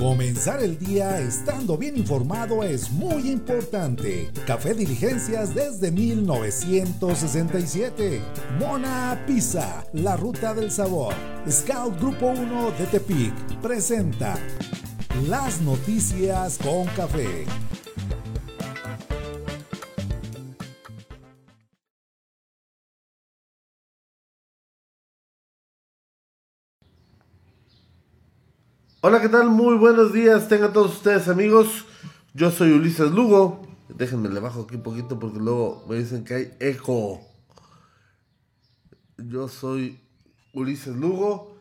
Comenzar el día estando bien informado es muy importante. Café Diligencias desde 1967. Mona Pizza, la ruta del sabor. Scout Grupo 1 de Tepic presenta las noticias con café. Hola, ¿qué tal? Muy buenos días, tengan todos ustedes amigos. Yo soy Ulises Lugo. Déjenme le bajo aquí un poquito porque luego me dicen que hay eco. Yo soy Ulises Lugo.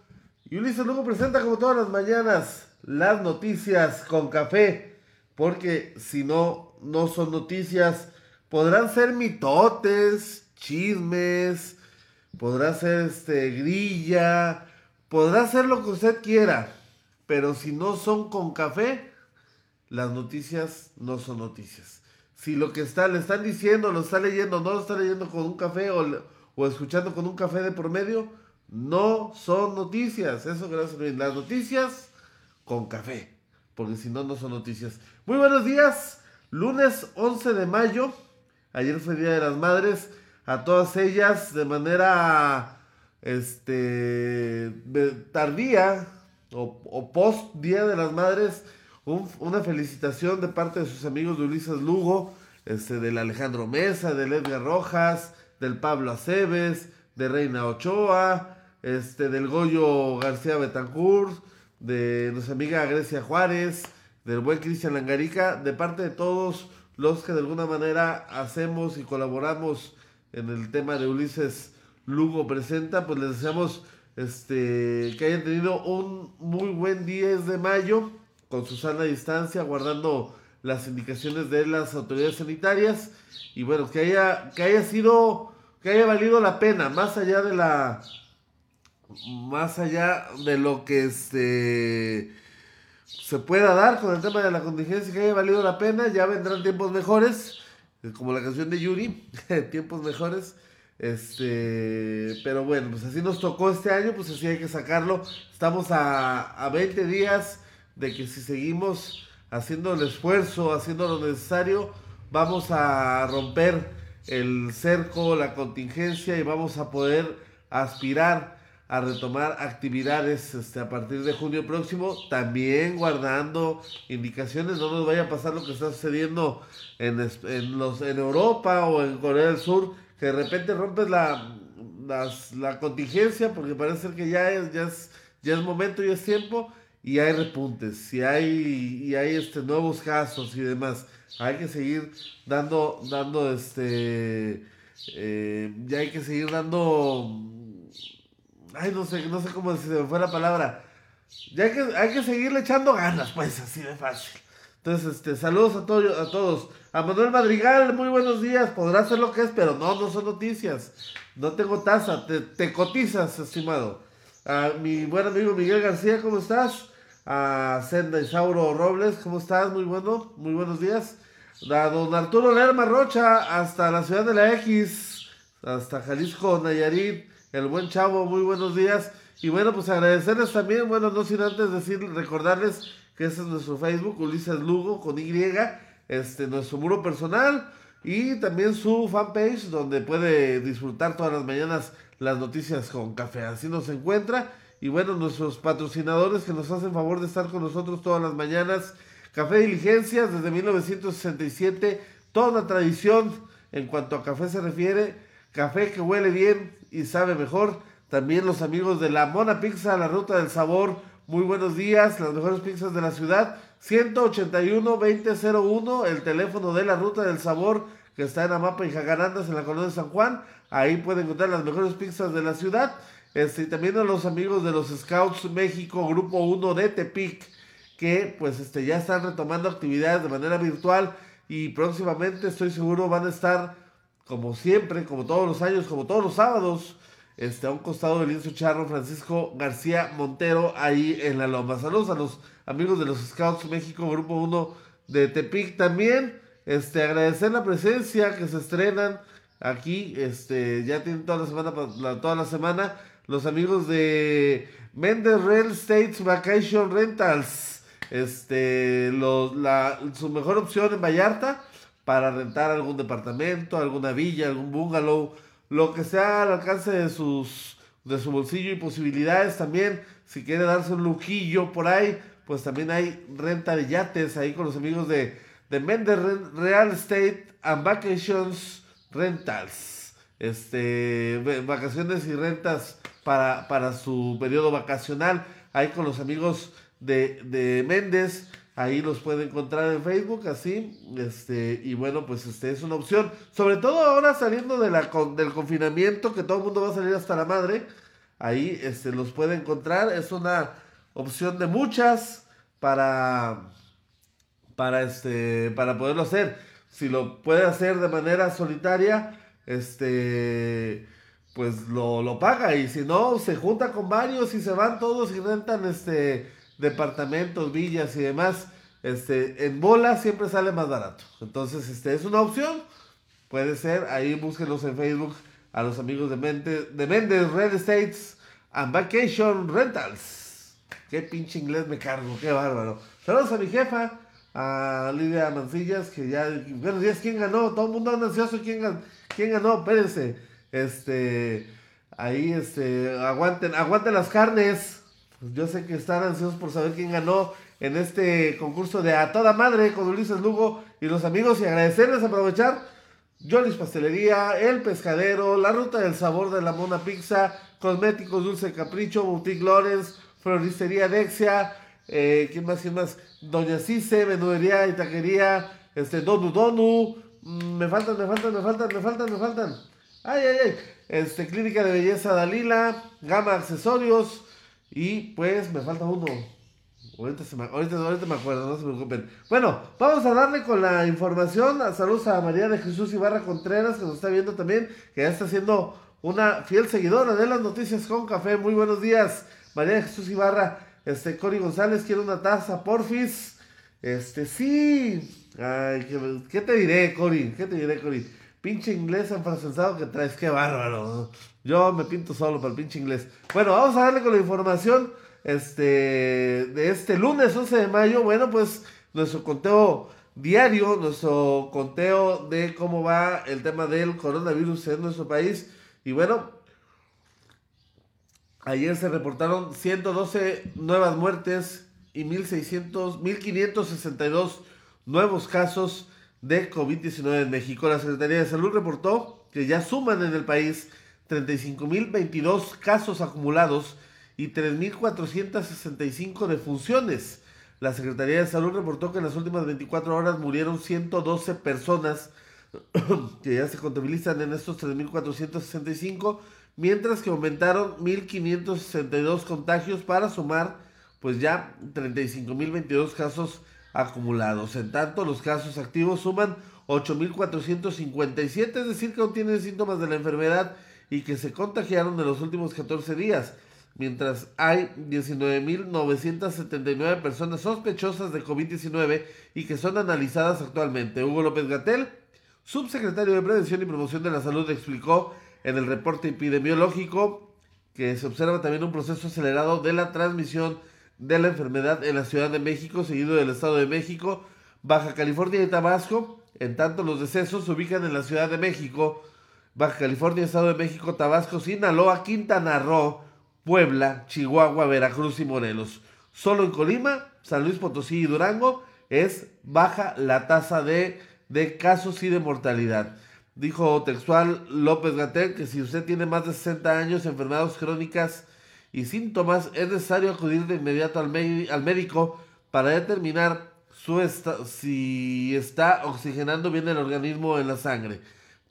Y Ulises Lugo presenta como todas las mañanas las noticias con café. Porque si no, no son noticias. Podrán ser mitotes, chismes, podrá ser este grilla, podrá ser lo que usted quiera pero si no son con café, las noticias no son noticias. Si lo que está, le están diciendo, lo está leyendo, no lo está leyendo con un café o, o escuchando con un café de por medio, no son noticias. Eso gracias a Las noticias con café, porque si no, no son noticias. Muy buenos días, lunes 11 de mayo. Ayer fue Día de las Madres. A todas ellas de manera este tardía o, post Día de las Madres, una felicitación de parte de sus amigos de Ulises Lugo, este, del Alejandro Mesa, del Edgar Rojas, del Pablo Aceves, de Reina Ochoa, este, del Goyo García Betancourt, de nuestra amiga Grecia Juárez, del buen Cristian Langarica, de parte de todos los que de alguna manera hacemos y colaboramos en el tema de Ulises Lugo Presenta, pues les deseamos este, que hayan tenido un muy buen 10 de mayo con su sana distancia, guardando las indicaciones de las autoridades sanitarias. Y bueno, que haya, que haya sido, que haya valido la pena, más allá de la, más allá de lo que este, se pueda dar con el tema de la contingencia, que haya valido la pena, ya vendrán tiempos mejores, como la canción de Yuri, tiempos mejores, este, pero bueno, pues así nos tocó este año, pues así hay que sacarlo. Estamos a, a 20 días de que si seguimos haciendo el esfuerzo, haciendo lo necesario, vamos a romper el cerco, la contingencia y vamos a poder aspirar a retomar actividades este, a partir de junio próximo, también guardando indicaciones, no nos vaya a pasar lo que está sucediendo en, en, los, en Europa o en Corea del Sur, de repente rompes la, la contingencia porque parece que ya es, ya es, ya es momento y es tiempo y hay repuntes y hay, y hay este, nuevos casos y demás. Hay que seguir dando, dando este, eh, ya hay que seguir dando, ay, no sé, no sé cómo se me fue la palabra. Ya hay que, hay que seguirle echando ganas, pues, así de fácil. Entonces, este, saludos a, todos a todos. A Manuel Madrigal, muy buenos días. Podrá ser lo que es, pero no, no son noticias. No tengo taza, te, cotizas, estimado. A mi buen amigo Miguel García, ¿cómo estás? A Senda Isauro Robles, ¿cómo estás? Muy bueno, muy buenos días. A don Arturo Lerma Rocha, hasta la ciudad de la X, hasta Jalisco, Nayarit, el buen chavo, muy buenos días. Y bueno, pues agradecerles también, bueno, no sin antes decir, recordarles que ese es nuestro Facebook, Ulises Lugo con Y, este, nuestro muro personal y también su fanpage donde puede disfrutar todas las mañanas las noticias con café. Así nos encuentra. Y bueno, nuestros patrocinadores que nos hacen favor de estar con nosotros todas las mañanas. Café Diligencias desde 1967, toda una tradición en cuanto a café se refiere. Café que huele bien y sabe mejor. También los amigos de la Mona Pizza, la ruta del sabor muy buenos días, las mejores pizzas de la ciudad. 181-2001, el teléfono de la Ruta del Sabor que está en Amapa y Jagarandas en la colonia de San Juan. Ahí pueden encontrar las mejores pizzas de la ciudad. Este, y también a los amigos de los Scouts México, Grupo 1 de Tepic, que pues este, ya están retomando actividades de manera virtual y próximamente estoy seguro van a estar como siempre, como todos los años, como todos los sábados, este, a un costado del lienzo charro Francisco García Montero, ahí en la Loma. Saludos a los amigos de los Scouts México, Grupo 1 de Tepic también. Este, agradecer la presencia que se estrenan aquí, este, ya tienen toda la semana, toda la semana, los amigos de Mendes Real Estates Vacation Rentals, este, la, su mejor opción en Vallarta para rentar algún departamento, alguna villa, algún bungalow, lo que sea al alcance de sus de su bolsillo y posibilidades también. Si quiere darse un lujillo por ahí, pues también hay renta de yates ahí con los amigos de, de Mender Real Estate and Vacations Rentals. Este, vacaciones y rentas para, para su periodo vacacional. Ahí con los amigos de, de Méndez. Ahí los puede encontrar en Facebook, así. Este, y bueno, pues este es una opción. Sobre todo ahora saliendo de la, del confinamiento, que todo el mundo va a salir hasta la madre. Ahí este, los puede encontrar. Es una opción de muchas para, para, este, para poderlo hacer. Si lo puede hacer de manera solitaria, este, pues lo, lo paga. Y si no, se junta con varios y se van todos y rentan este departamentos, villas y demás, este, en bola siempre sale más barato. Entonces, este es una opción. Puede ser, ahí búsquenlos en Facebook a los amigos de, Mente, de Mendes Real Estates and Vacation Rentals. Qué pinche inglés me cargo, qué bárbaro. Saludos a mi jefa, a Lidia Mancillas, que ya, buenos días, ¿quién ganó? Todo el mundo anda ansioso, ¿quién, quién ganó? Espérense, este, ahí, este, aguanten, aguanten las carnes. Yo sé que están ansiosos por saber quién ganó en este concurso de A Toda Madre con Ulises Lugo y los amigos y agradecerles, aprovechar Jolis Pastelería, El Pescadero, La Ruta del Sabor de la Mona Pizza, Cosméticos Dulce Capricho, Boutique Lorenz, Floristería Dexia, eh, ¿quién más, quién más? Doña Cise, Menudería y Taquería, este, Donu Donu, mm, me faltan, me faltan, me faltan, me faltan, me faltan. Ay, ay, ay. Este, Clínica de Belleza Dalila, Gama Accesorios, y pues me falta uno. Ahorita, me, ahorita, me acuerdo, no se preocupen. Bueno, vamos a darle con la información. Saludos a María de Jesús Ibarra Contreras, que nos está viendo también, que ya está siendo una fiel seguidora de las noticias con café. Muy buenos días, María Jesús Ibarra. Este, Cori González quiere una taza, porfis. Este, sí. Ay, ¿qué, ¿qué te diré, Cori? ¿Qué te diré, Cori? Pinche inglés enfrancesado que traes, qué bárbaro. Yo me pinto solo para el pinche inglés. Bueno, vamos a darle con la información este, de este lunes 11 de mayo. Bueno, pues nuestro conteo diario, nuestro conteo de cómo va el tema del coronavirus en nuestro país. Y bueno, ayer se reportaron 112 nuevas muertes y 1600, 1562 nuevos casos de COVID-19 en México. La Secretaría de Salud reportó que ya suman en el país 35.022 casos acumulados y 3.465 defunciones. La Secretaría de Salud reportó que en las últimas 24 horas murieron 112 personas que ya se contabilizan en estos 3.465, mientras que aumentaron 1.562 contagios para sumar pues ya 35.022 casos acumulados. En tanto, los casos activos suman 8.457, es decir, que no tienen síntomas de la enfermedad y que se contagiaron en los últimos 14 días, mientras hay 19.979 personas sospechosas de COVID-19 y que son analizadas actualmente. Hugo López Gatel, subsecretario de Prevención y Promoción de la Salud, explicó en el reporte epidemiológico que se observa también un proceso acelerado de la transmisión de la enfermedad en la Ciudad de México, seguido del Estado de México, Baja California y Tabasco. En tanto, los decesos se ubican en la Ciudad de México, Baja California, Estado de México, Tabasco, Sinaloa, Quintana Roo, Puebla, Chihuahua, Veracruz y Morelos. Solo en Colima, San Luis Potosí y Durango es baja la tasa de, de casos y de mortalidad. Dijo textual López Gatel que si usted tiene más de 60 años, enfermedades crónicas, y síntomas, es necesario acudir de inmediato al, al médico para determinar su si está oxigenando bien el organismo en la sangre.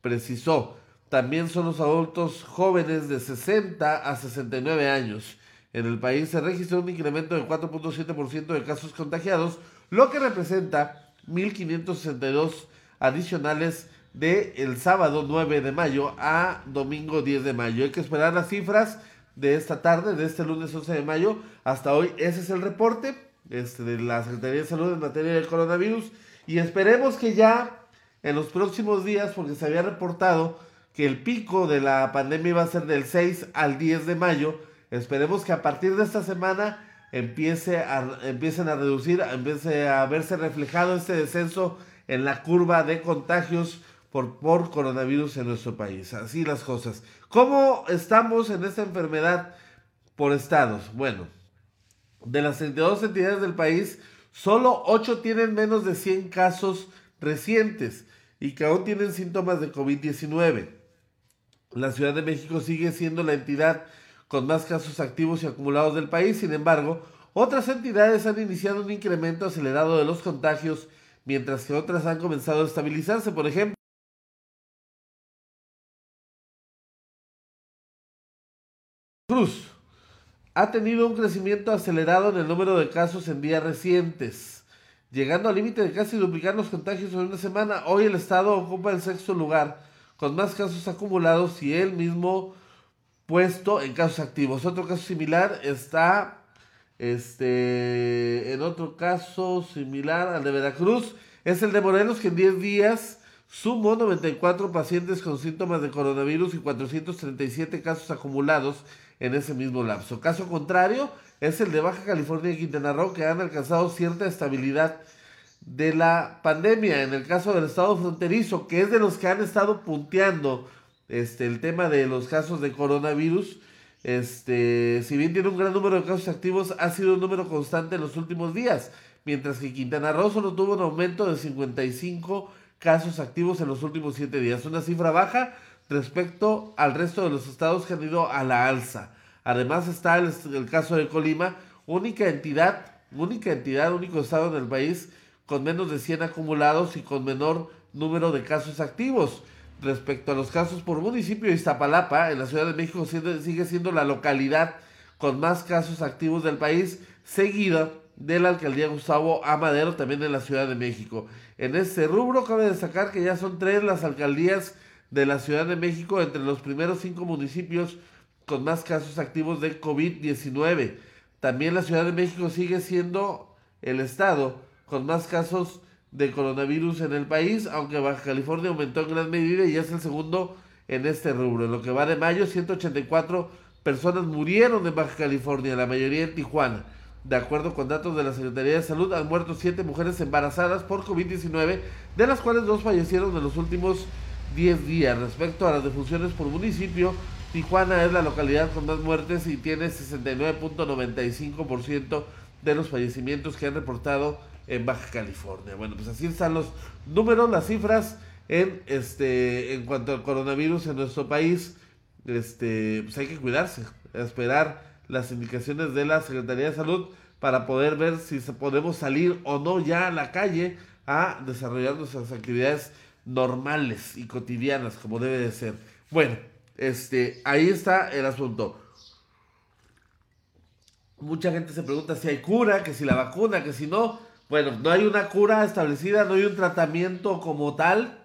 Precisó, también son los adultos jóvenes de 60 a 69 años. En el país se registró un incremento de 4.7% de casos contagiados, lo que representa 1.562 adicionales de el sábado 9 de mayo a domingo 10 de mayo. Hay que esperar las cifras de esta tarde, de este lunes 11 de mayo. Hasta hoy ese es el reporte este, de la Secretaría de Salud en materia del coronavirus. Y esperemos que ya en los próximos días, porque se había reportado que el pico de la pandemia iba a ser del 6 al 10 de mayo, esperemos que a partir de esta semana empiece a, empiecen a reducir, empiece a verse reflejado este descenso en la curva de contagios por, por coronavirus en nuestro país. Así las cosas. ¿Cómo estamos en esta enfermedad por estados? Bueno, de las 32 entidades del país, solo 8 tienen menos de 100 casos recientes y que aún tienen síntomas de COVID-19. La Ciudad de México sigue siendo la entidad con más casos activos y acumulados del país, sin embargo, otras entidades han iniciado un incremento acelerado de los contagios, mientras que otras han comenzado a estabilizarse. Por ejemplo, Cruz ha tenido un crecimiento acelerado en el número de casos en días recientes, llegando al límite de casi duplicar los contagios en una semana. Hoy el estado ocupa el sexto lugar con más casos acumulados y el mismo puesto en casos activos. Otro caso similar está este, en otro caso similar al de Veracruz, es el de Morelos, que en 10 días sumó 94 pacientes con síntomas de coronavirus y 437 casos acumulados en ese mismo lapso. Caso contrario es el de Baja California y Quintana Roo, que han alcanzado cierta estabilidad de la pandemia. En el caso del estado fronterizo, que es de los que han estado punteando este, el tema de los casos de coronavirus, este, si bien tiene un gran número de casos activos, ha sido un número constante en los últimos días, mientras que Quintana Roo solo tuvo un aumento de 55 casos activos en los últimos 7 días, una cifra baja respecto al resto de los estados que han ido a la alza. Además está el, caso de Colima, única entidad, única entidad, único estado en el país con menos de 100 acumulados y con menor número de casos activos. Respecto a los casos por municipio, Iztapalapa, en la Ciudad de México, sigue siendo la localidad con más casos activos del país, seguida de la alcaldía Gustavo Amadero, también en la Ciudad de México. En este rubro cabe destacar que ya son tres las alcaldías de la Ciudad de México entre los primeros cinco municipios con más casos activos de COVID-19. También la Ciudad de México sigue siendo el estado con más casos de coronavirus en el país, aunque Baja California aumentó en gran medida y es el segundo en este rubro. En lo que va de mayo, 184 personas murieron en Baja California, la mayoría en Tijuana. De acuerdo con datos de la Secretaría de Salud, han muerto 7 mujeres embarazadas por COVID-19, de las cuales dos fallecieron en los últimos 10 días. Respecto a las defunciones por municipio, Tijuana es la localidad con más muertes y tiene 69.95% de los fallecimientos que han reportado en Baja California. Bueno, pues así están los números, las cifras en este en cuanto al coronavirus en nuestro país. Este, pues hay que cuidarse, esperar las indicaciones de la Secretaría de Salud para poder ver si podemos salir o no ya a la calle a desarrollar nuestras actividades normales y cotidianas como debe de ser. Bueno, este, ahí está el asunto. Mucha gente se pregunta si hay cura, que si la vacuna, que si no. Bueno, no hay una cura establecida, no hay un tratamiento como tal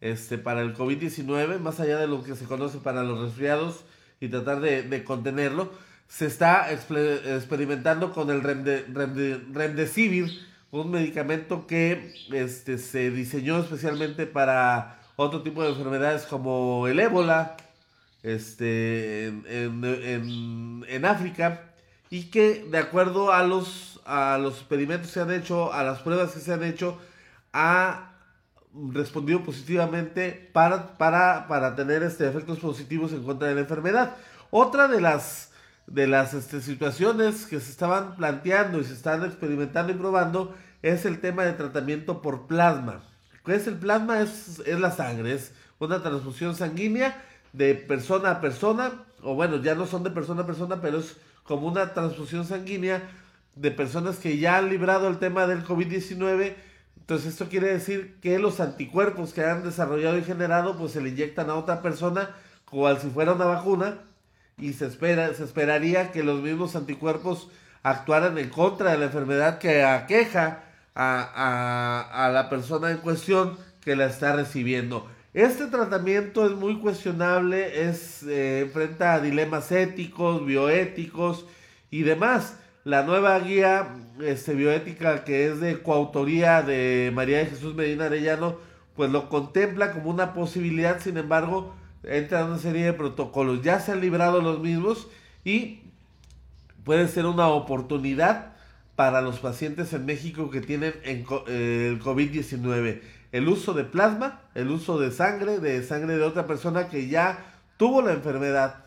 este, para el COVID-19, más allá de lo que se conoce para los resfriados y tratar de, contenerlo. Se está experimentando con el Remdesivir, un medicamento que este, se diseñó especialmente para otro tipo de enfermedades como el ébola este, en, en África y que de acuerdo a los a los experimentos que se han hecho, a las pruebas que se han hecho, ha respondido positivamente para, para, para tener este, efectos positivos en contra de la enfermedad. Otra de las, de las este, situaciones que se estaban planteando y se están experimentando y probando es el tema de tratamiento por plasma. ¿Qué es el plasma? Es, es la sangre, es una transfusión sanguínea de persona a persona, o bueno, ya no son de persona a persona, pero es como una transfusión sanguínea de personas que ya han librado el tema del COVID-19. Entonces esto quiere decir que los anticuerpos que han desarrollado y generado pues se le inyectan a otra persona como si fuera una vacuna y se, espera, se esperaría que los mismos anticuerpos actuaran en contra de la enfermedad que aqueja a, la persona en cuestión que la está recibiendo. Este tratamiento es muy cuestionable, es, eh, enfrenta a dilemas éticos, bioéticos y demás. La nueva guía este, bioética que es de coautoría de María de Jesús Medina Arellano, pues lo contempla como una posibilidad, sin embargo, entra en una serie de protocolos. Ya se han librado los mismos y puede ser una oportunidad para los pacientes en México que tienen eh, el COVID-19. El uso de plasma, el uso de sangre, de sangre de otra persona que ya tuvo la enfermedad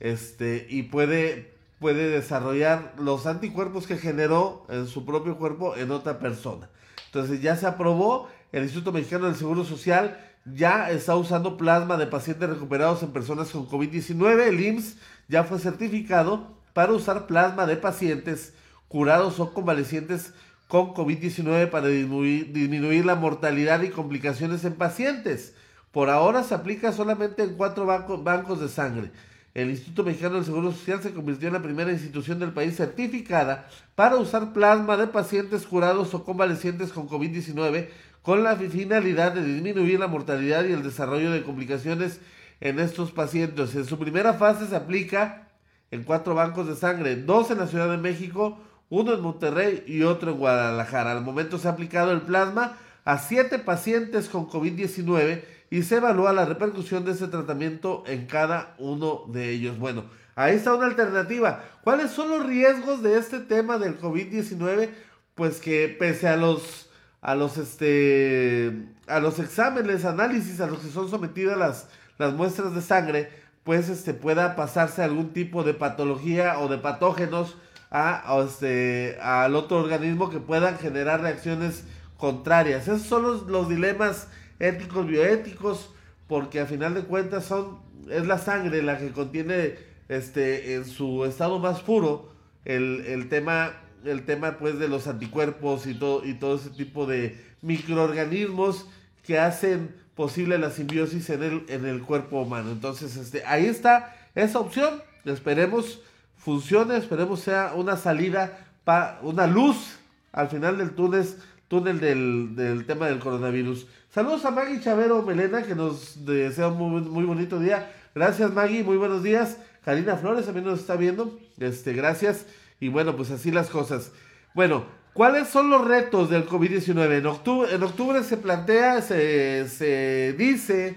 este, y puede, puede desarrollar los anticuerpos que generó en su propio cuerpo en otra persona. Entonces ya se aprobó, el Instituto Mexicano del Seguro Social ya está usando plasma de pacientes recuperados en personas con COVID-19. El IMSS ya fue certificado para usar plasma de pacientes curados o convalecientes con COVID-19 para disminuir, la mortalidad y complicaciones en pacientes. Por ahora se aplica solamente en cuatro bancos de sangre. El Instituto Mexicano del Seguro Social se convirtió en la primera institución del país certificada para usar plasma de pacientes curados o convalecientes con COVID-19 con la finalidad de disminuir la mortalidad y el desarrollo de complicaciones en estos pacientes. En su primera fase se aplica en cuatro bancos de sangre, dos en la Ciudad de México, uno en Monterrey y otro en Guadalajara. Al momento se ha aplicado el plasma a siete pacientes con COVID-19 y se evalúa la repercusión de ese tratamiento en cada uno de ellos. Bueno, ahí está una alternativa. ¿Cuáles son los riesgos de este tema del COVID-19? Pues que pese a los a los este a los exámenes, análisis a los que son sometidas las, las muestras de sangre, pues este pueda pasarse algún tipo de patología o de patógenos a, este, al otro organismo que puedan generar reacciones contrarias. Esos son los, los dilemas éticos, bioéticos, porque a final de cuentas son, es la sangre la que contiene este, en su estado más puro el, el tema el tema pues de los anticuerpos y todo, y todo ese tipo de microorganismos que hacen posible la simbiosis en el, en el cuerpo humano. Entonces, este, ahí está esa opción. Esperemos funcione, esperemos sea una salida, para una luz al final del túnel, túnel del, del tema del coronavirus. Saludos a Maggie Chavero Melena, que nos desea un muy, muy bonito día. Gracias Maggie, muy buenos días. Karina Flores también nos está viendo. Este, gracias. Y bueno, pues así las cosas. Bueno, ¿cuáles son los retos del COVID-19? En octubre, en octubre se plantea, se, se dice,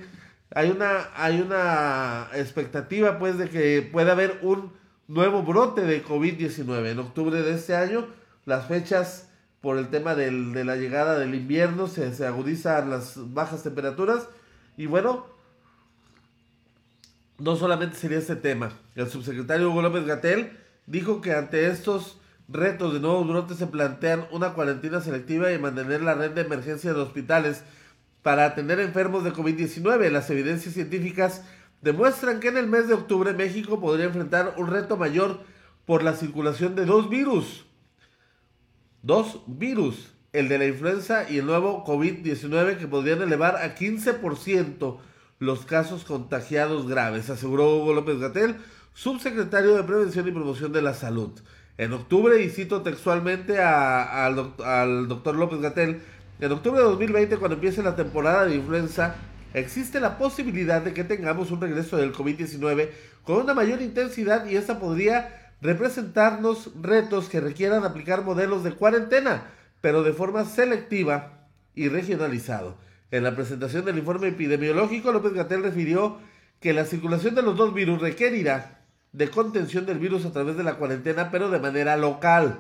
hay una, hay una expectativa pues de que pueda haber un nuevo brote de COVID-19. En octubre de este año, las fechas por el tema del, de la llegada del invierno, se, se agudizan las bajas temperaturas. Y bueno, no solamente sería este tema. El subsecretario Hugo López Gatel dijo que ante estos retos de nuevos brotes se plantean una cuarentena selectiva y mantener la red de emergencia de hospitales para atender enfermos de COVID-19. Las evidencias científicas demuestran que en el mes de octubre México podría enfrentar un reto mayor por la circulación de dos virus. Dos virus, el de la influenza y el nuevo COVID-19 que podrían elevar a 15% los casos contagiados graves, aseguró Hugo López Gatel, subsecretario de Prevención y Promoción de la Salud. En octubre, y cito textualmente al, doctor López Gatel, en octubre de 2020, cuando empiece la temporada de influenza, existe la posibilidad de que tengamos un regreso del COVID-19 con una mayor intensidad y esta podría representarnos retos que requieran aplicar modelos de cuarentena, pero de forma selectiva y regionalizado. En la presentación del informe epidemiológico, López Gatel refirió que la circulación de los dos virus requerirá de contención del virus a través de la cuarentena, pero de manera local.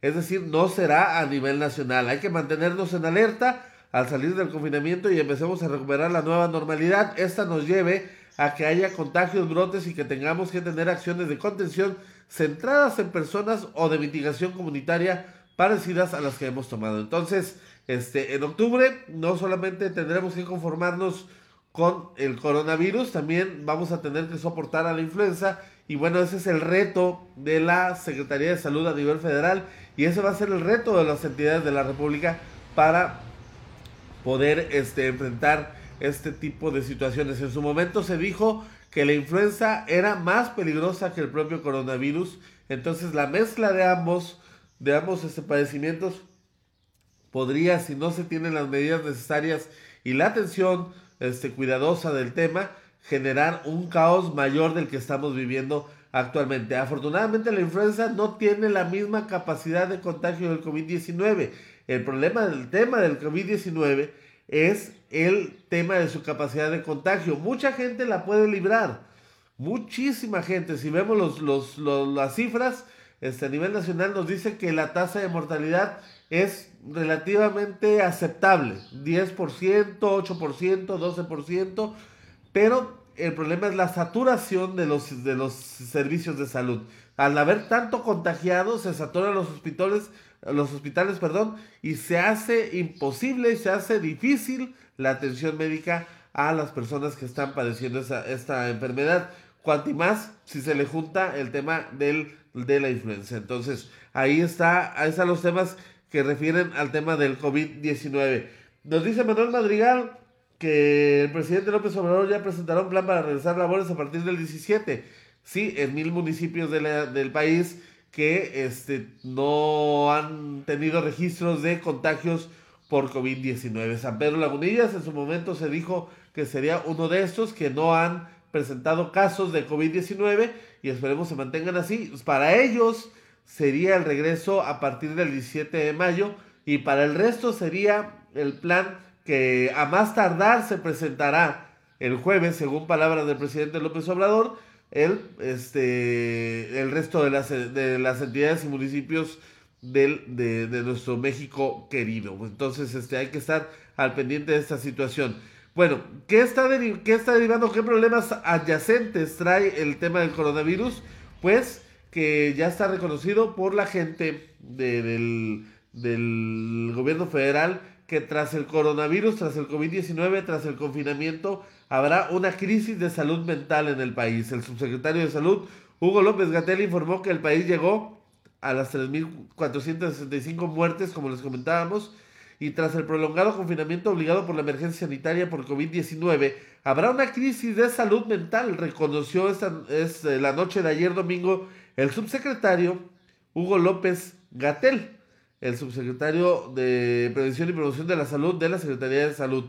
Es decir, no será a nivel nacional. Hay que mantenernos en alerta al salir del confinamiento y empecemos a recuperar la nueva normalidad. Esta nos lleve a que haya contagios, brotes y que tengamos que tener acciones de contención centradas en personas o de mitigación comunitaria parecidas a las que hemos tomado. Entonces, este, en octubre no solamente tendremos que conformarnos con el coronavirus, también vamos a tener que soportar a la influenza y bueno, ese es el reto de la Secretaría de Salud a nivel federal y ese va a ser el reto de las entidades de la República para poder este, enfrentar este tipo de situaciones. En su momento se dijo que la influenza era más peligrosa que el propio coronavirus, entonces la mezcla de ambos, de ambos este, padecimientos podría, si no se tienen las medidas necesarias y la atención este, cuidadosa del tema, generar un caos mayor del que estamos viviendo actualmente. Afortunadamente la influenza no tiene la misma capacidad de contagio del COVID-19. El problema del tema del COVID-19 es el tema de su capacidad de contagio. Mucha gente la puede librar. Muchísima gente. Si vemos los, las cifras, este, a nivel nacional nos dice que la tasa de mortalidad es relativamente aceptable, 10%, 8%, 12%, pero el problema es la saturación de los, de los servicios de salud. Al haber tanto contagiados, se saturan los hospitales, los hospitales, perdón, y se hace imposible, se hace difícil la atención médica a las personas que están padeciendo esa, esta enfermedad. Cuanto más si se le junta el tema del, de la influenza. Entonces, ahí está, ahí están los temas que refieren al tema del COVID-19. Nos dice Manuel Madrigal que el presidente López Obrador ya presentará un plan para realizar labores a partir del 17. Sí, en mil municipios del país que este, no han tenido registros de contagios por COVID-19. San Pedro Lagunillas en su momento se dijo que sería uno de estos que no han presentado casos de COVID-19 y esperemos se mantengan así. Para ellos sería el regreso a partir del 17 de mayo y para el resto sería el plan que a más tardar se presentará el jueves, según palabras del presidente López Obrador, el, este, el resto de las, de las entidades y municipios del, de, nuestro México querido. Entonces, este, hay que estar al pendiente de esta situación. Bueno, ¿qué está, ¿qué está derivando? ¿Qué problemas adyacentes trae el tema del coronavirus? Pues que ya está reconocido por la gente del, del gobierno federal que tras el coronavirus, tras el COVID-19, tras el confinamiento, habrá una crisis de salud mental en el país. El subsecretario de Salud, Hugo López Gatel, informó que el país llegó a las 3.465 muertes, como les comentábamos, y tras el prolongado confinamiento obligado por la emergencia sanitaria por COVID-19, habrá una crisis de salud mental, reconoció esta, es, eh, la noche de ayer domingo el subsecretario Hugo López Gatel, el subsecretario de Prevención y Promoción de la Salud de la Secretaría de Salud.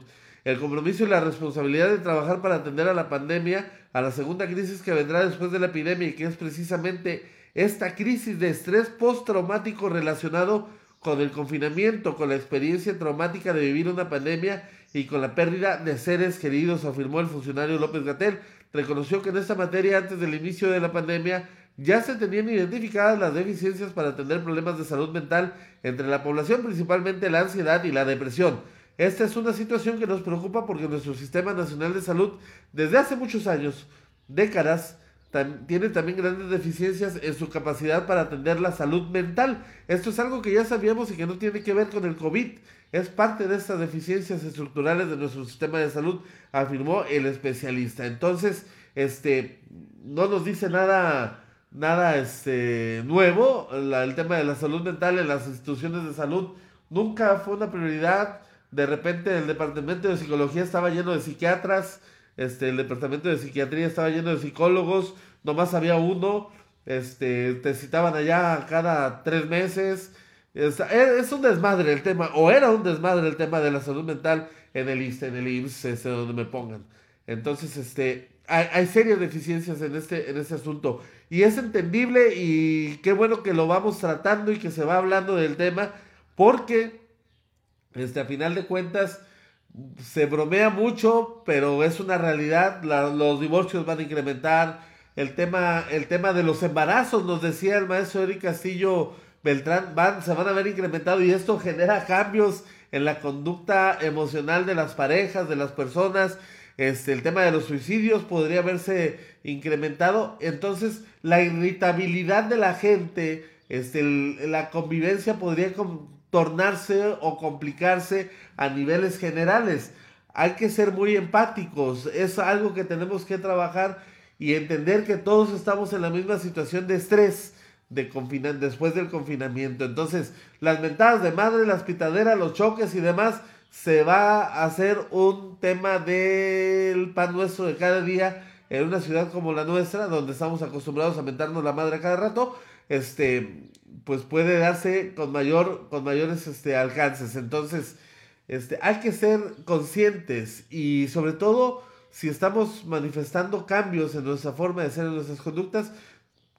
El compromiso y la responsabilidad de trabajar para atender a la pandemia, a la segunda crisis que vendrá después de la epidemia y que es precisamente esta crisis de estrés postraumático relacionado con el confinamiento, con la experiencia traumática de vivir una pandemia y con la pérdida de seres queridos, afirmó el funcionario López Gatel. Reconoció que en esta materia, antes del inicio de la pandemia, ya se tenían identificadas las deficiencias para atender problemas de salud mental entre la población, principalmente la ansiedad y la depresión. Esta es una situación que nos preocupa porque nuestro Sistema Nacional de Salud, desde hace muchos años, décadas, tiene también grandes deficiencias en su capacidad para atender la salud mental. Esto es algo que ya sabíamos y que no tiene que ver con el COVID. Es parte de estas deficiencias estructurales de nuestro sistema de salud, afirmó el especialista. Entonces, este, no nos dice nada, nada este, nuevo. el tema de la salud mental en las instituciones de salud nunca fue una prioridad. De repente el departamento de psicología estaba lleno de psiquiatras este, el departamento de psiquiatría estaba lleno de psicólogos, nomás había uno, este, te citaban allá cada tres meses. Es, es, un desmadre el tema, o era un desmadre el tema de la salud mental en el ISTE, en el IMSS, este, donde me pongan. Entonces, este, hay, hay, serias deficiencias en este, en este asunto. Y es entendible y qué bueno que lo vamos tratando y que se va hablando del tema, porque, este, a final de cuentas, se bromea mucho, pero es una realidad, los divorcios van a incrementar, el tema, el tema de los embarazos, nos decía el maestro Eric Castillo Beltrán, van, se van a ver incrementados y esto genera cambios en la conducta emocional de las parejas, de las personas, este, el tema de los suicidios podría haberse incrementado, entonces la irritabilidad de la gente, este, la convivencia podría tornarse o complicarse a niveles generales. Hay que ser muy empáticos, es algo que tenemos que trabajar y entender que todos estamos en la misma situación de estrés de después del confinamiento. Entonces, las mentadas de madre, las pitaderas, los choques y demás, se va a hacer un tema del pan nuestro de cada día en una ciudad como la nuestra, donde estamos acostumbrados a mentarnos la madre cada rato. Este, pues puede darse con mayor, con mayores este, alcances. Entonces, este, hay que ser conscientes y sobre todo si estamos manifestando cambios en nuestra forma de ser, en nuestras conductas,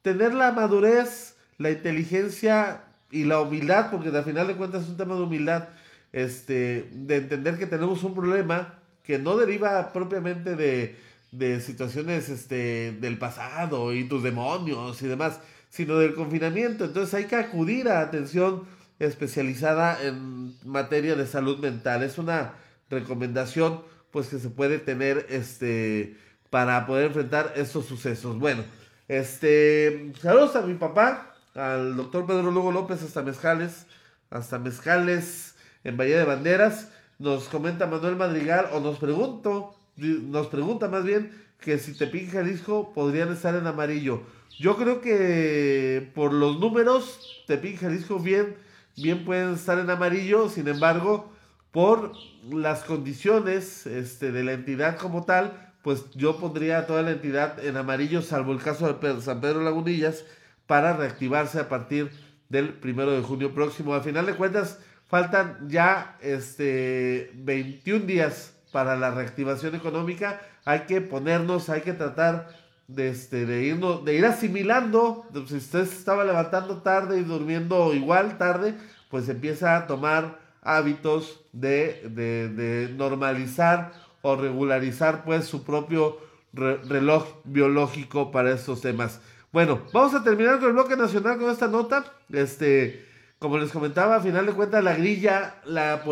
tener la madurez, la inteligencia y la humildad, porque al final de cuentas es un tema de humildad, este, de entender que tenemos un problema que no deriva propiamente de, de situaciones este, del pasado y tus demonios y demás, sino del confinamiento. Entonces hay que acudir a atención especializada en materia de salud mental. Es una recomendación pues que se puede tener este para poder enfrentar estos sucesos. Bueno, este saludos a mi papá, al doctor Pedro Lugo López hasta Mezcales, hasta Mezcales en Bahía de Banderas. Nos comenta Manuel Madrigal o nos pregunto, nos pregunta más bien que si Tepic y Jalisco podrían estar en amarillo. Yo creo que por los números Tepic y Jalisco bien bien pueden estar en amarillo, sin embargo, por las condiciones este, de la entidad como tal, pues yo pondría a toda la entidad en amarillo, salvo el caso de San Pedro Lagunillas, para reactivarse a partir del primero de junio próximo. A final de cuentas, faltan ya este, 21 días para la reactivación económica. Hay que ponernos, hay que tratar de, este, de, irnos, de ir asimilando. Si usted se estaba levantando tarde y durmiendo igual tarde, pues empieza a tomar hábitos de, de, normalizar o regularizar pues su propio reloj biológico para estos temas. Bueno, vamos a terminar con el bloque nacional con esta nota. Este, como les comentaba, a final de cuentas la grilla, la,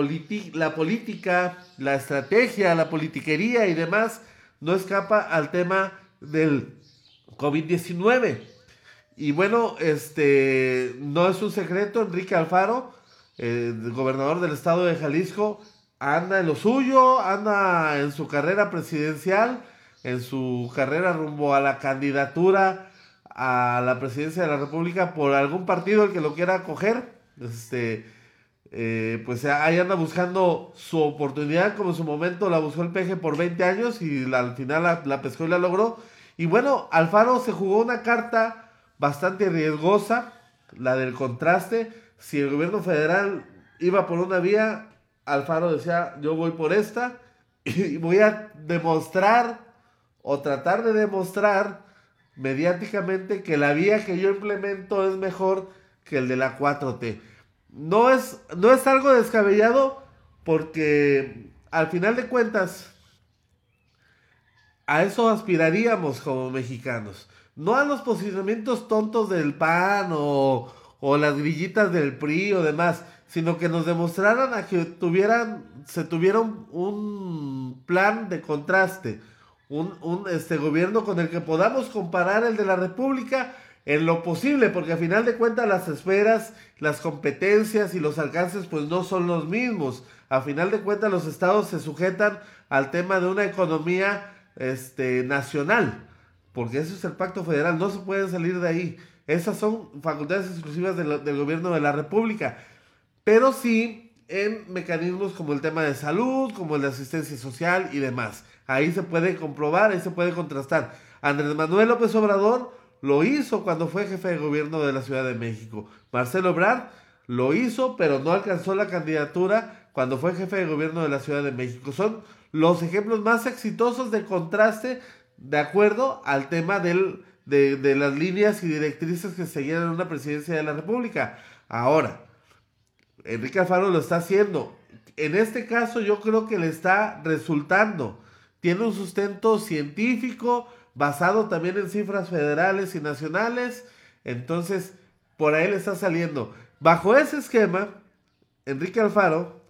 la política, la estrategia, la politiquería y demás no escapa al tema del COVID-19. Y bueno, este no es un secreto, Enrique Alfaro, el gobernador del estado de Jalisco, anda en lo suyo, anda en su carrera presidencial, en su carrera rumbo a la candidatura a la presidencia de la República por algún partido el que lo quiera coger. Este, eh, pues ahí anda buscando su oportunidad, como en su momento la buscó el peje por 20 años y al final la, la pescó y la logró. Y bueno, Alfaro se jugó una carta bastante riesgosa, la del contraste. Si el gobierno federal iba por una vía, Alfaro decía, yo voy por esta y voy a demostrar o tratar de demostrar mediáticamente que la vía que yo implemento es mejor que el de la 4T. No es, no es algo descabellado porque al final de cuentas a eso aspiraríamos como mexicanos. No a los posicionamientos tontos del PAN o, las grillitas del PRI o demás, sino que nos demostraran a que tuvieran, se tuvieron un plan de contraste, un, un este gobierno con el que podamos comparar el de la República en lo posible, porque a final de cuentas las esferas, las competencias y los alcances pues no son los mismos. A final de cuentas los estados se sujetan al tema de una economía este, nacional, porque eso es el pacto federal, no se puede salir de ahí. Esas son facultades exclusivas del gobierno de la República, pero sí en mecanismos como el tema de salud, como el de asistencia social y demás. Ahí se puede comprobar, ahí se puede contrastar. Andrés Manuel López Obrador lo hizo cuando fue jefe de gobierno de la Ciudad de México. Marcelo Ebrard lo hizo, pero no alcanzó la candidatura cuando fue jefe de gobierno de la Ciudad de México. Son los ejemplos más exitosos de contraste de acuerdo al tema del, de, de las líneas y directrices que seguían en una presidencia de la República. Ahora, Enrique Alfaro lo está haciendo. En este caso yo creo que le está resultando. Tiene un sustento científico basado también en cifras federales y nacionales. Entonces, por ahí le está saliendo. Bajo ese esquema, Enrique Alfaro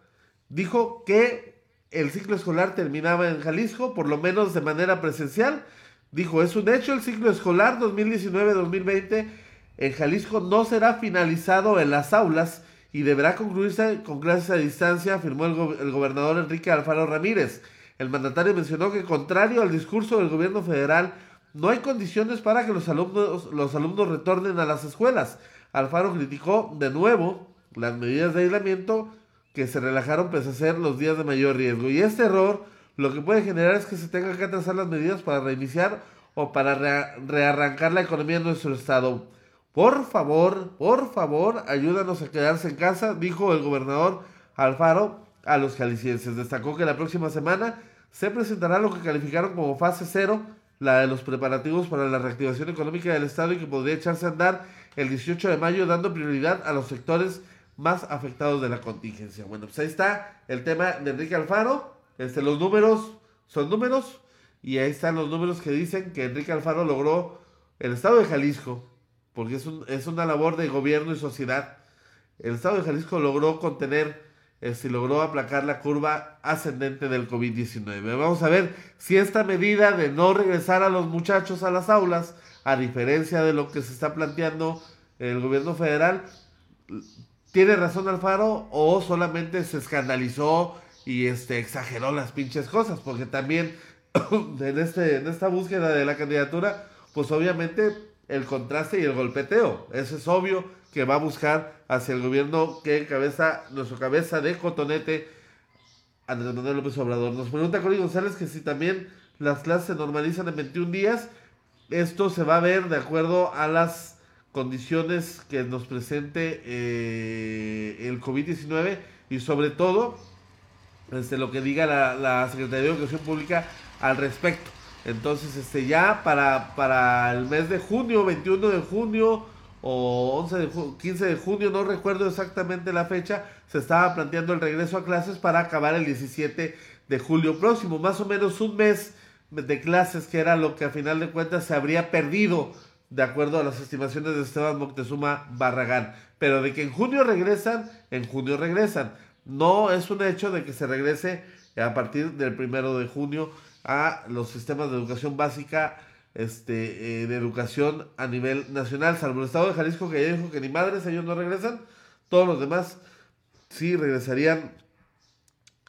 dijo que el ciclo escolar terminaba en Jalisco, por lo menos de manera presencial. Dijo, es un hecho, el ciclo escolar 2019-2020 en Jalisco no será finalizado en las aulas y deberá concluirse con clases a distancia, afirmó el, el gobernador Enrique Alfaro Ramírez. El mandatario mencionó que, contrario al discurso del gobierno federal, no hay condiciones para que los alumnos, los alumnos retornen a las escuelas. Alfaro criticó de nuevo las medidas de aislamiento que se relajaron pese a ser los días de mayor riesgo. Y este error lo que puede generar es que se tengan que atrasar las medidas para reiniciar o para rearrancar la economía de nuestro estado. Por favor, por favor, ayúdanos a quedarse en casa, dijo el gobernador Alfaro a los jaliscienses. Destacó que la próxima semana se presentará lo que calificaron como fase cero, la de los preparativos para la reactivación económica del estado y que podría echarse a andar el 18 de mayo dando prioridad a los sectores más afectados de la contingencia. Bueno, pues ahí está el tema de Enrique Alfaro. Este, los números son números y ahí están los números que dicen que Enrique Alfaro logró el estado de Jalisco porque es, un, es una labor de gobierno y sociedad. El Estado de Jalisco logró contener, este, logró aplacar la curva ascendente del COVID-19. Vamos a ver si esta medida de no regresar a los muchachos a las aulas, a diferencia de lo que se está planteando el gobierno federal, tiene razón Alfaro o solamente se escandalizó y este, exageró las pinches cosas, porque también en, este, en esta búsqueda de la candidatura, pues obviamente el contraste y el golpeteo, eso es obvio que va a buscar hacia el gobierno que encabeza nuestro cabeza de cotonete, Andrés Manuel López Obrador. Nos pregunta Cori González que si también las clases se normalizan en 21 días, esto se va a ver de acuerdo a las condiciones que nos presente eh, el COVID-19 y sobre todo este, lo que diga la, la, Secretaría de Educación Pública al respecto. Entonces, este, ya para, para el mes de junio, 21 de junio o 11 de 15 de junio, no recuerdo exactamente la fecha, se estaba planteando el regreso a clases para acabar el 17 de julio próximo, más o menos un mes de clases que era lo que a final de cuentas se habría perdido de acuerdo a las estimaciones de Esteban Moctezuma Barragán. Pero de que en junio regresan, en junio regresan. No es un hecho de que se regrese a partir del primero de junio a los sistemas de educación básica, este, eh, de educación a nivel nacional, salvo el estado de Jalisco que ya dijo que ni madres ellos no regresan, todos los demás sí regresarían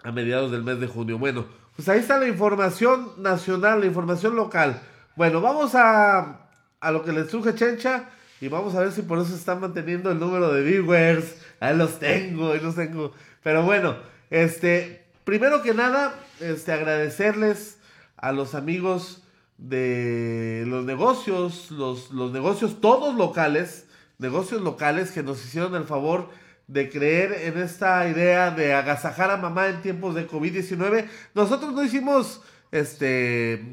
a mediados del mes de junio. Bueno, pues ahí está la información nacional, la información local. Bueno, vamos a a lo que les truje Chencha y vamos a ver si por eso están manteniendo el número de viewers. Ahí los tengo, ahí los tengo. Pero bueno, este, primero que nada, este, agradecerles a los amigos de los negocios, los, los negocios todos locales, negocios locales que nos hicieron el favor de creer en esta idea de agasajar a mamá en tiempos de COVID-19. Nosotros no hicimos este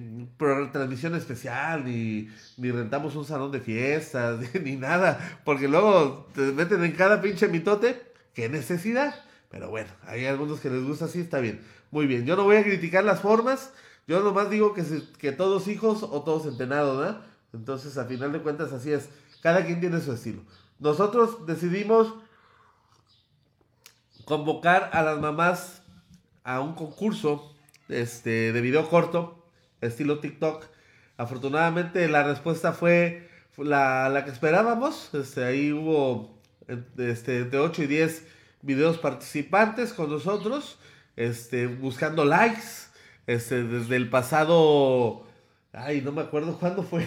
transmisión especial, ni, ni rentamos un salón de fiestas, ni, nada, porque luego te meten en cada pinche mitote, qué necesidad. Pero bueno, hay algunos que les gusta así, está bien. Muy bien, yo no voy a criticar las formas, yo nomás digo que, que todos hijos o todos entrenados, ¿no? Entonces, a final de cuentas, así es. Cada quien tiene su estilo. Nosotros decidimos convocar a las mamás a un concurso este, de video corto, estilo TikTok. Afortunadamente la respuesta fue la, que esperábamos. Este, ahí hubo este, de 8 y 10 videos participantes con nosotros, este, buscando likes. Este, desde el pasado, ay, no me acuerdo cuándo fue,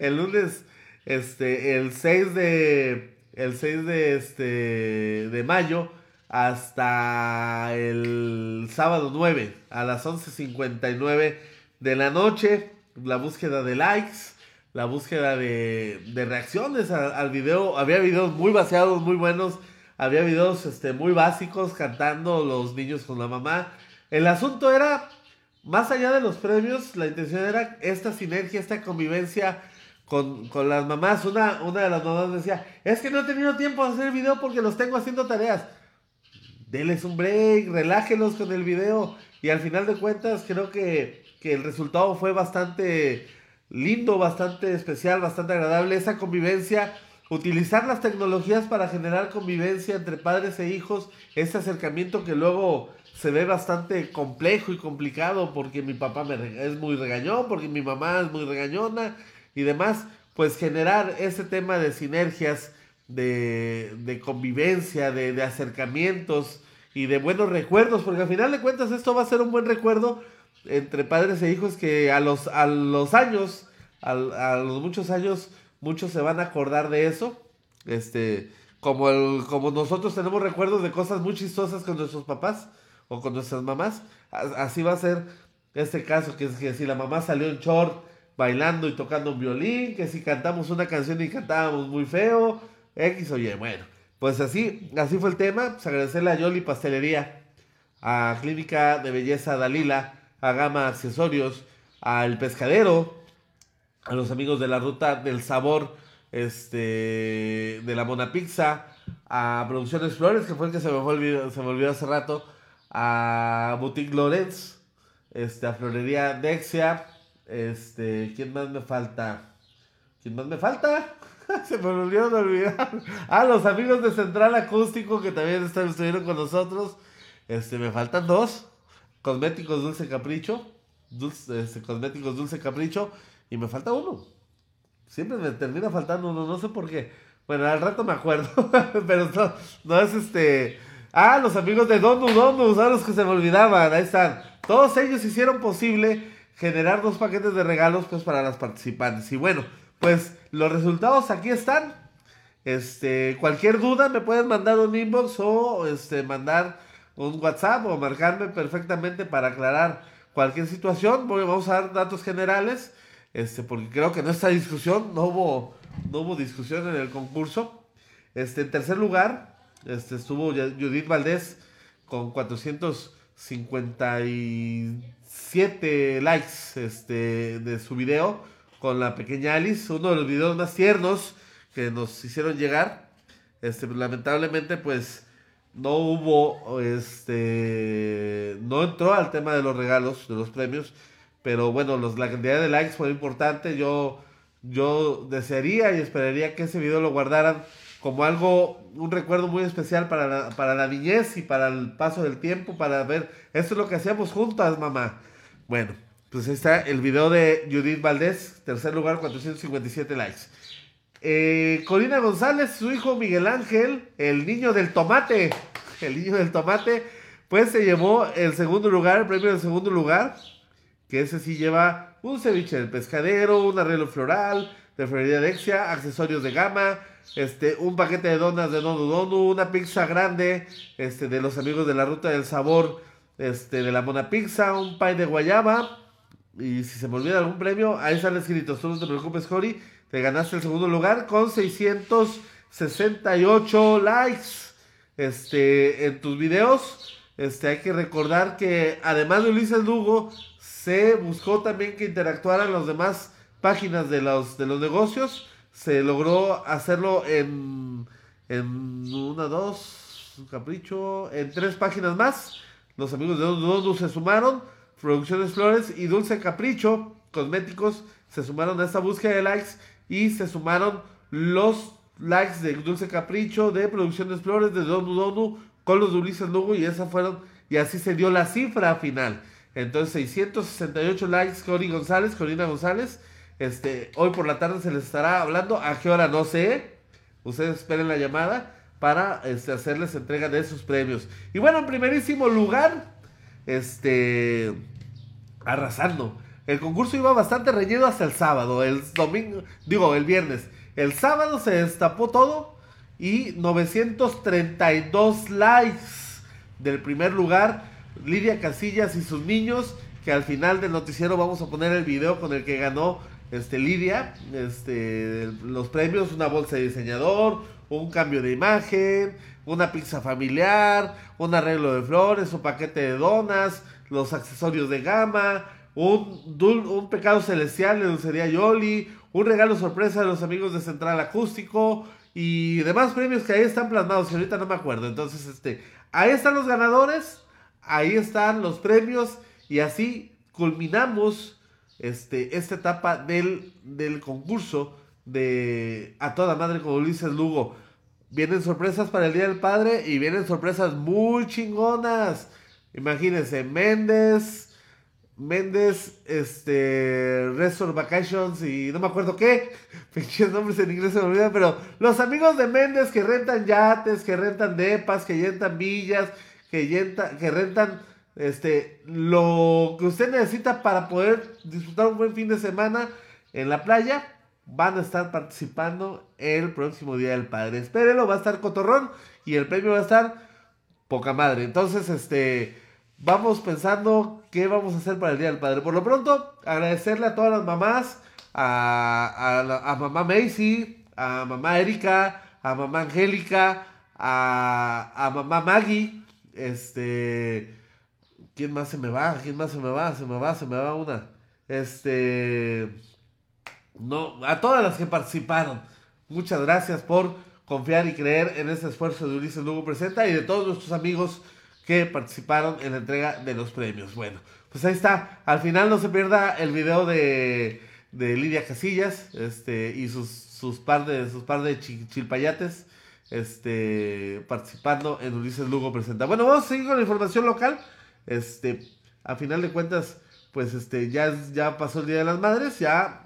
el lunes, este, el 6 de, el 6 de, este, de mayo, hasta el sábado 9 a las 11.59 de la noche. La búsqueda de likes, la búsqueda de, reacciones al, video. Había videos muy vaciados, muy buenos. Había videos este, muy básicos cantando los niños con la mamá. El asunto era, más allá de los premios, la intención era esta sinergia, esta convivencia con, las mamás. Una, una de las mamás decía, es que no he tenido tiempo de hacer video porque los tengo haciendo tareas denles un break, relájenlos con el video. Y al final de cuentas, creo que, el resultado fue bastante lindo, bastante especial, bastante agradable. Esa convivencia, utilizar las tecnologías para generar convivencia entre padres e hijos, ese acercamiento que luego se ve bastante complejo y complicado porque mi papá me es muy regañón, porque mi mamá es muy regañona y demás, pues generar ese tema de sinergias de, convivencia, de, acercamientos y de buenos recuerdos, porque al final de cuentas esto va a ser un buen recuerdo entre padres e hijos que a los, a los años, a, los muchos años, muchos se van a acordar de eso. Este, como, el, como nosotros tenemos recuerdos de cosas muy chistosas con nuestros papás o con nuestras mamás, así va a ser este caso, que, que si la mamá salió en short bailando y tocando un violín, que si cantamos una canción y cantábamos muy feo, X o Y. Bueno, pues así, así fue el tema. Pues agradecerle a Yoli Pastelería, a Clínica de Belleza Dalila, a Gama Accesorios, al Pescadero, a los amigos de la Ruta del Sabor, este, de la Mona Pizza, a Producciones Flores, que fue el que se me, olvidó, se me olvidó hace rato, a Boutique Lorenz, este, a Florería Dexia, este, ¿quién más me falta? ¿Quién más me falta? Se me olvidaron de olvidar. Ah, los amigos de Central Acústico que también estuvieron con nosotros. Este, me faltan dos. Cosméticos Dulce Capricho. Dulce, este, cosméticos Dulce Capricho. Y me falta uno. Siempre me termina faltando uno, no sé por qué. Bueno, al rato me acuerdo. Pero no, no es este. Ah, los amigos de Donu Donu, son los que se me olvidaban. Ahí están. Todos ellos hicieron posible generar dos paquetes de regalos pues para las participantes. Y bueno, pues los resultados aquí están. Este, cualquier duda me pueden mandar un inbox o este, mandar un WhatsApp o marcarme perfectamente para aclarar cualquier situación. vamos a dar datos generales, este, porque creo que en esta discusión no hubo, no hubo discusión en el concurso. Este, en tercer lugar, este, estuvo Judith Valdés con 457 likes este, de su video con la pequeña Alice, uno de los videos más tiernos que nos hicieron llegar. Este, lamentablemente, pues no hubo, este, no entró al tema de los regalos, de los premios, pero bueno, los, la cantidad de likes fue importante. Yo, yo desearía y esperaría que ese video lo guardaran como algo, un recuerdo muy especial para la, para la niñez y para el paso del tiempo, para ver, esto es lo que hacíamos juntas, mamá. Bueno, pues ahí está el video de Judith Valdés, tercer lugar, 457 likes. Eh, Corina González, su hijo Miguel Ángel, el niño del tomate, el niño del tomate, pues se llevó el segundo lugar, el premio del segundo lugar, que ese sí lleva un ceviche del pescadero, un arreglo floral de Florería Dexia, accesorios de gama, este, un paquete de donas de Donu una pizza grande, este, de los amigos de la Ruta del Sabor, este, de la Mona Pizza, un pie de guayaba, y si se me olvida algún premio, ahí están escritos, tú no te preocupes, Cory, te ganaste el segundo lugar con 668 likes, este, en tus videos, este, hay que recordar que además de Ulises Lugo, se buscó también que interactuaran las demás páginas de los, de los negocios, se logró hacerlo en, en una, dos, un capricho, en tres páginas más. Los amigos de Dodo se sumaron, Producciones Flores y Dulce Capricho, cosméticos, se sumaron a esta búsqueda de likes y se sumaron los likes de Dulce Capricho, de Producciones Flores, de Donu Donu, con los de Ulises Lugo y esa fueron, y así se dio la cifra final. Entonces 668 likes, Cori González, Corina González, este, hoy por la tarde se les estará hablando. ¿A qué hora? No sé. Ustedes esperen la llamada para este, hacerles entrega de sus premios. Y bueno, en primerísimo lugar, este, arrasando. El concurso iba bastante reñido hasta el sábado. El domingo, digo, el viernes. El sábado se destapó todo y 932 likes del primer lugar. Lidia Casillas y sus niños, que al final del noticiero vamos a poner el video con el que ganó este, Lidia, este, los premios, una bolsa de diseñador, un cambio de imagen, una pizza familiar, un arreglo de flores, un paquete de donas, los accesorios de gama, un, un pecado celestial de Dulcería Yoli, un regalo sorpresa de los amigos de Central Acústico y demás premios que ahí están plasmados, ahorita no me acuerdo. Entonces, este, ahí están los ganadores, ahí están los premios y así culminamos este, esta etapa del, del concurso de A Toda Madre con Ulises Lugo. Vienen sorpresas para el Día del Padre y vienen sorpresas muy chingonas. Imagínense, Méndez, Méndez, este, Resort Vacations y no me acuerdo qué, pinches nombres en inglés se me olvidan, pero los amigos de Méndez que rentan yates, que rentan depas, que rentan villas, que, que rentan este, lo que usted necesita para poder disfrutar un buen fin de semana en la playa, van a estar participando el próximo Día del Padre. Espérenlo, va a estar cotorrón y el premio va a estar poca madre. Entonces, este, vamos pensando qué vamos a hacer para el Día del Padre. Por lo pronto, agradecerle a todas las mamás, a, a, a mamá Macy, a mamá Erika, a mamá Angélica, a, a mamá Maggie, este ¿Quién más se me va? ¿Quién más se me va? Se me va, se me va una. Este. No, a todas las que participaron. Muchas gracias por confiar y creer en este esfuerzo de Ulises Lugo Presenta y de todos nuestros amigos que participaron en la entrega de los premios. Bueno, pues ahí está. Al final no se pierda el video de, de Lidia Casillas este, y sus sus par de, sus par de chilpayates este, participando en Ulises Lugo Presenta. Bueno, vamos a seguir con la información local. Este, a final de cuentas, pues este, ya, ya pasó el Día de las Madres, ya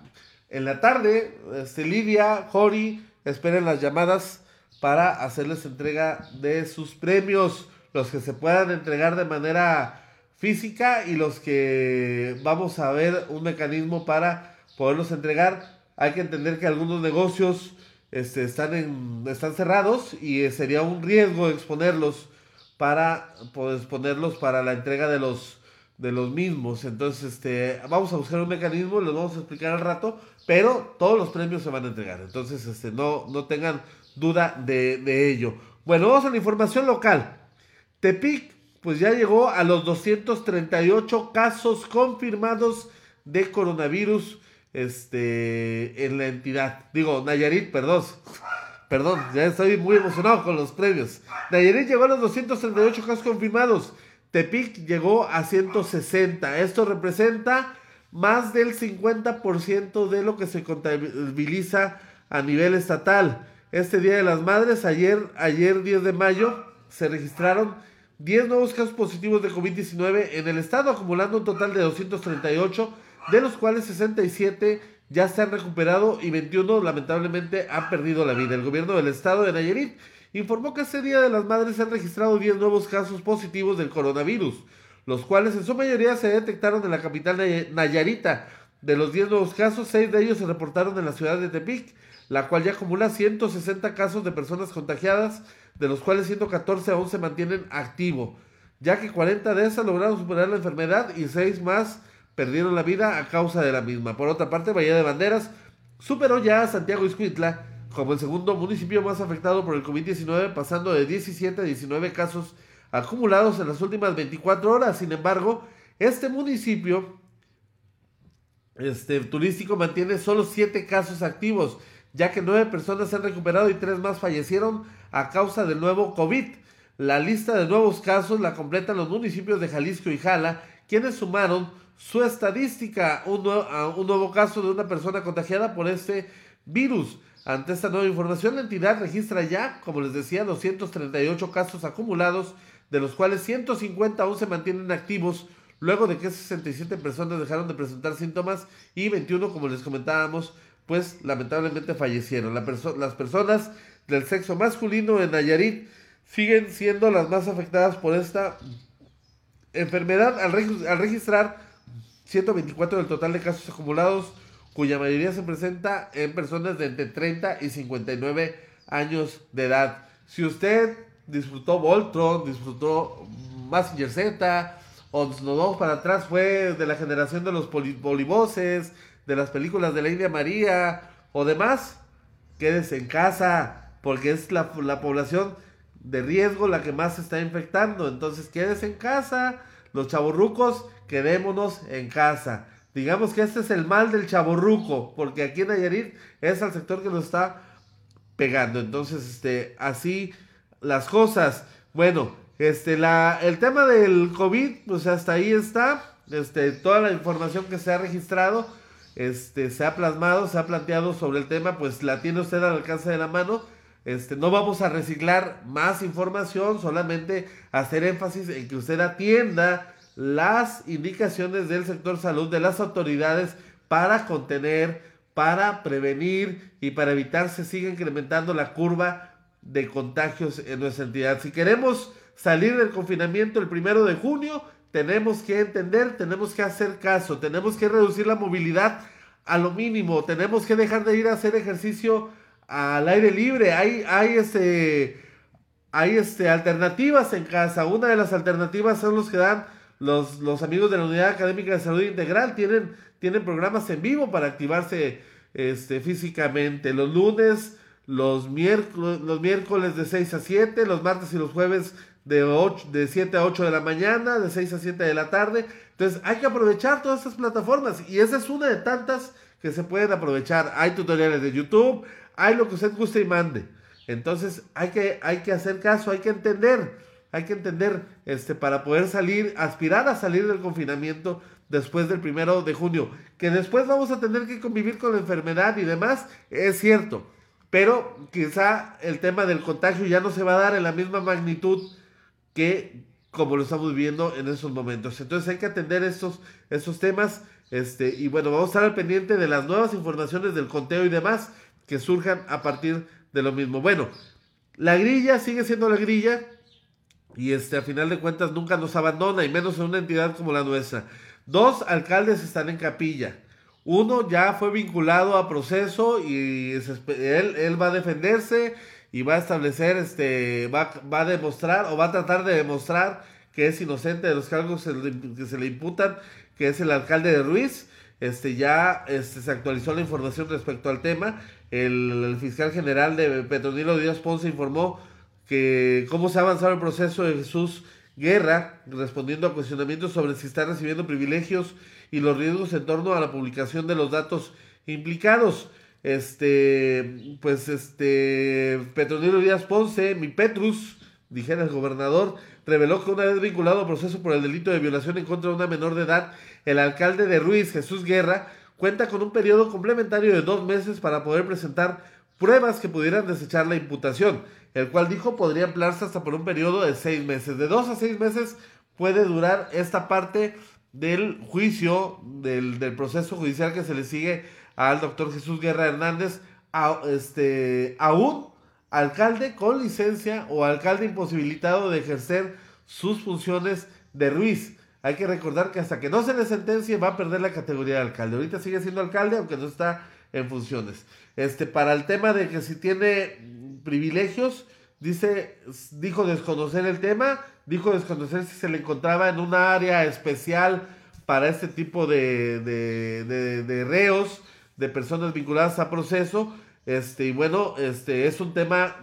en la tarde, este, Lidia, Jori, esperen las llamadas para hacerles entrega de sus premios, los que se puedan entregar de manera física y los que vamos a ver un mecanismo para poderlos entregar. Hay que entender que algunos negocios este, están, en, están cerrados y sería un riesgo exponerlos para pues, ponerlos para la entrega de los de los mismos. Entonces, este, vamos a buscar un mecanismo, lo vamos a explicar al rato, pero todos los premios se van a entregar. Entonces, este, no, no tengan duda de, de ello. Bueno, vamos a la información local. Tepic, pues ya llegó a los 238 casos confirmados de coronavirus este, en la entidad. Digo, Nayarit, perdón. Perdón, ya estoy muy emocionado con los premios. Nayarit llegó a los 238 casos confirmados. Tepic llegó a 160. Esto representa más del 50% de lo que se contabiliza a nivel estatal. Este Día de las Madres, ayer, ayer 10 de mayo, se registraron 10 nuevos casos positivos de COVID-19 en el estado, acumulando un total de 238 de los cuales 67 ya se han recuperado y 21 lamentablemente han perdido la vida. El gobierno del estado de Nayarit informó que ese Día de las Madres se han registrado 10 nuevos casos positivos del coronavirus, los cuales en su mayoría se detectaron en la capital Nayarita. De los 10 nuevos casos, 6 de ellos se reportaron en la ciudad de Tepic, la cual ya acumula 160 casos de personas contagiadas, de los cuales 114 aún se mantienen activos, ya que 40 de esas lograron superar la enfermedad y 6 más perdieron la vida a causa de la misma. Por otra parte, Bahía de Banderas superó ya a Santiago Iscuitla como el segundo municipio más afectado por el COVID-19, pasando de 17 a 19 casos acumulados en las últimas 24 horas. Sin embargo, este municipio este, turístico mantiene solo 7 casos activos, ya que 9 personas se han recuperado y 3 más fallecieron a causa del nuevo COVID. La lista de nuevos casos la completan los municipios de Jalisco y Jala, quienes sumaron su estadística, un nuevo, caso de una persona contagiada por este virus. Ante esta nueva información, la entidad registra ya, como les decía, 238 casos acumulados, de los cuales 150 aún se mantienen activos, luego de que 67 personas dejaron de presentar síntomas y 21, como les comentábamos, pues lamentablemente fallecieron. las personas del sexo masculino en Nayarit siguen siendo las más afectadas por esta enfermedad al registrar 124 del total de casos acumulados, cuya mayoría se presenta en personas de entre 30 y 59 años de edad. Si usted disfrutó Voltron, disfrutó Massinger Z, o nos vamos para atrás, fue de la generación de los poliboses, de las películas de la India María o demás, quédese en casa, porque es la, la población de riesgo la que más se está infectando. Entonces, quédese en casa. Los chavorrucos quedémonos en casa. Digamos que este es el mal del chaborruco, porque aquí en Nayarit es el sector que nos está pegando. Entonces, este, así las cosas. Bueno, este, la, el tema del COVID, pues hasta ahí está. Este, toda la información que se ha registrado, este, se ha plasmado, se ha planteado sobre el tema, pues la tiene usted al alcance de la mano. Este, no vamos a reciclar más información, solamente hacer énfasis en que usted atienda las indicaciones del sector salud, de las autoridades para contener, para prevenir y para evitar se siga incrementando la curva de contagios en nuestra entidad. Si queremos salir del confinamiento el primero de junio, tenemos que entender, tenemos que hacer caso, tenemos que reducir la movilidad a lo mínimo, tenemos que dejar de ir a hacer ejercicio al aire libre. Hay, hay este, hay este, alternativas en casa. Una de las alternativas son los que dan los, los amigos de la Unidad Académica de Salud Integral tienen, tienen programas en vivo para activarse este, físicamente. Los lunes, los miércoles, los miércoles de 6 a 7, los martes y los jueves de, 8, de 7 a 8 de la mañana, de 6 a 7 de la tarde. Entonces hay que aprovechar todas estas plataformas y esa es una de tantas que se pueden aprovechar. Hay tutoriales de YouTube, hay lo que usted guste y mande. Entonces hay que, hay que hacer caso, hay que entender hay que entender, este, para poder salir, aspirar a salir del confinamiento, después del primero de junio. Que después vamos a tener que convivir con la enfermedad y demás, es cierto. Pero quizá el tema del contagio ya no se va a dar en la misma magnitud que como lo estamos viviendo en esos momentos. Entonces hay que atender estos, estos temas. Este, y bueno, vamos a estar al pendiente de las nuevas informaciones del conteo y demás que surjan a partir de lo mismo. Bueno, la grilla sigue siendo la grilla y este, a final de cuentas nunca nos abandona y menos en una entidad como la nuestra. Dos alcaldes están en capilla. Uno ya fue vinculado a proceso y él, él va a defenderse y va a establecer, este, va, va a demostrar o va a tratar de demostrar que es inocente de los cargos que se le imputan, que es el alcalde de Ruiz. Este, ya este, se actualizó la información respecto al tema. El, fiscal general de Petronilo Díaz Ponce informó que cómo se ha avanzado el proceso de Jesús Guerra, respondiendo a cuestionamientos sobre si está recibiendo privilegios y los riesgos en torno a la publicación de los datos implicados. Este, pues este, Petronilo Díaz Ponce, mi Petrus, dijera el gobernador, reveló que una vez vinculado a proceso por el delito de violación en contra de una menor de edad, el alcalde de Ruiz, Jesús Guerra, cuenta con un periodo complementario de dos meses para poder presentar pruebas que pudieran desechar la imputación, el cual dijo podría ampliarse hasta por un periodo de seis meses. De dos a seis meses puede durar esta parte del juicio, del, del proceso judicial que se le sigue al doctor Jesús Guerra Hernández, a, este, aún alcalde con licencia o alcalde imposibilitado de ejercer sus funciones de Ruiz. Hay que recordar que hasta que no se le sentencie va a perder la categoría de alcalde. Ahorita sigue siendo alcalde, aunque no está en funciones. Este, para el tema de que si tiene privilegios, dice, dijo desconocer el tema, dijo desconocer si se le encontraba en una área especial para este tipo de, de, de, reos, de personas vinculadas a proceso. Este, y bueno, este es un tema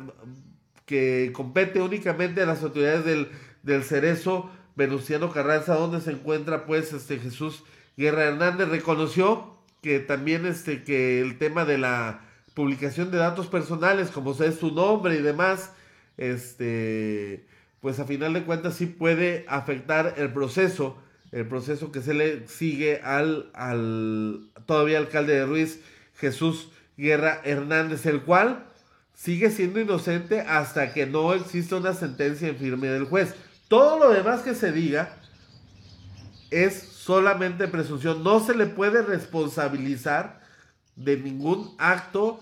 que compete únicamente a las autoridades del, del Cerezo Venustiano Carranza, donde se encuentra pues este Jesús Guerra Hernández, reconoció que también este que el tema de la publicación de datos personales, como es su nombre y demás, este pues a final de cuentas sí puede afectar el proceso, el proceso que se le sigue al, al todavía alcalde de Ruiz, Jesús Guerra Hernández, el cual sigue siendo inocente hasta que no exista una sentencia en firme del juez. Todo lo demás que se diga es solamente presunción. No se le puede responsabilizar de ningún acto